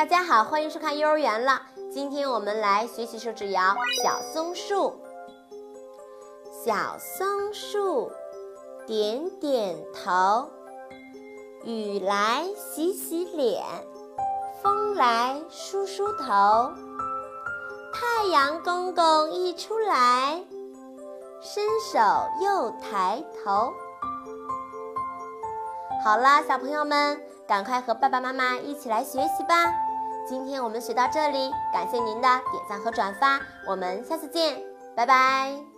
大家好，欢迎收看幼儿园了。今天我们来学习手指谣《小松树》。小松树点点头，雨来洗洗脸，风来梳梳头。太阳公公一出来，伸手又抬头。好啦，小朋友们。赶快和爸爸妈妈一起来学习吧！今天我们学到这里，感谢您的点赞和转发，我们下次见，拜拜。